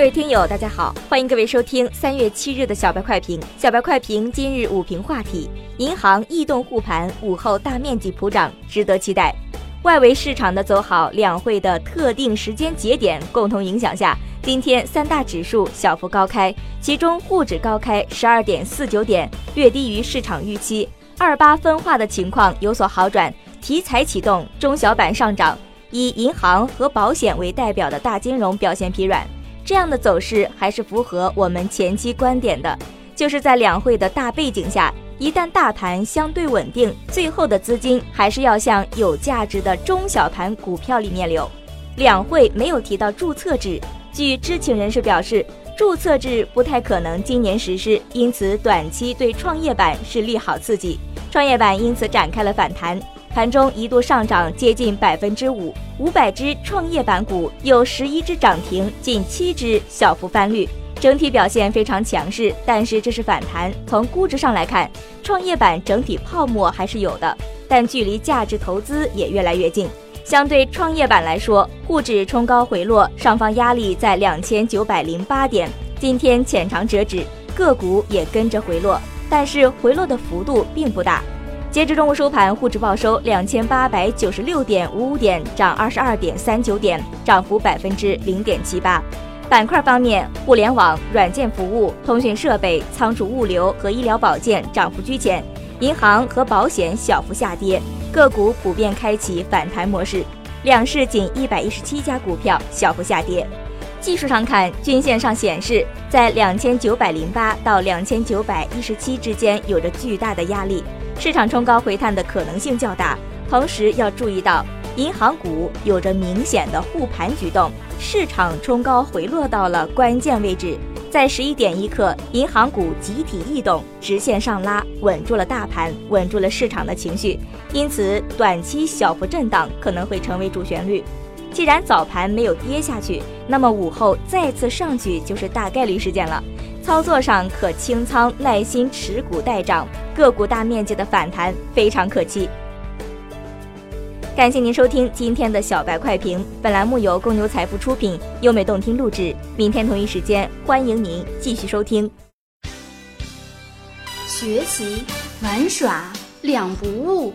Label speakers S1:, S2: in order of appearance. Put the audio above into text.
S1: 各位听友，大家好，欢迎各位收听三月七日的小白快评。小白快评今日午评话题：银行异动护盘，午后大面积普涨，值得期待。外围市场的走好，两会的特定时间节点共同影响下。今天三大指数小幅高开，其中沪指高开十二点四九点，略低于市场预期。二八分化的情况有所好转，题材启动，中小板上涨，以银行和保险为代表的大金融表现疲软。这样的走势还是符合我们前期观点的，就是在两会的大背景下，一旦大盘相对稳定，最后的资金还是要向有价值的中小盘股票里面流。两会没有提到注册制。据知情人士表示，注册制不太可能今年实施，因此短期对创业板是利好刺激，创业板因此展开了反弹，盘中一度上涨接近百分之五，五百只创业板股有十一只涨停，近七只小幅翻绿，整体表现非常强势。但是这是反弹，从估值上来看，创业板整体泡沫还是有的，但距离价值投资也越来越近。相对创业板来说，沪指冲高回落，上方压力在两千九百零八点。今天浅尝辄止，个股也跟着回落，但是回落的幅度并不大。截至中午收盘，沪指报收两千八百九十六点五五点，涨二十二点三九点，涨幅百分之零点七八。板块方面，互联网、软件服务、通讯设备、仓储物流和医疗保健涨幅居前，银行和保险小幅下跌。个股普遍开启反弹模式，两市仅一百一十七家股票小幅下跌。技术上看，均线上显示在两千九百零八到两千九百一十七之间有着巨大的压力，市场冲高回探的可能性较大。同时要注意到，银行股有着明显的护盘举动，市场冲高回落到了关键位置。在十一点一刻，银行股集体异动，直线上拉，稳住了大盘，稳住了市场的情绪。因此，短期小幅震荡可能会成为主旋律。既然早盘没有跌下去，那么午后再次上去就是大概率事件了。操作上可清仓，耐心持股待涨，个股大面积的反弹非常可期。感谢您收听今天的小白快评，本栏目由公牛财富出品，优美动听录制。明天同一时间，欢迎您继续收听。
S2: 学习玩耍两不误，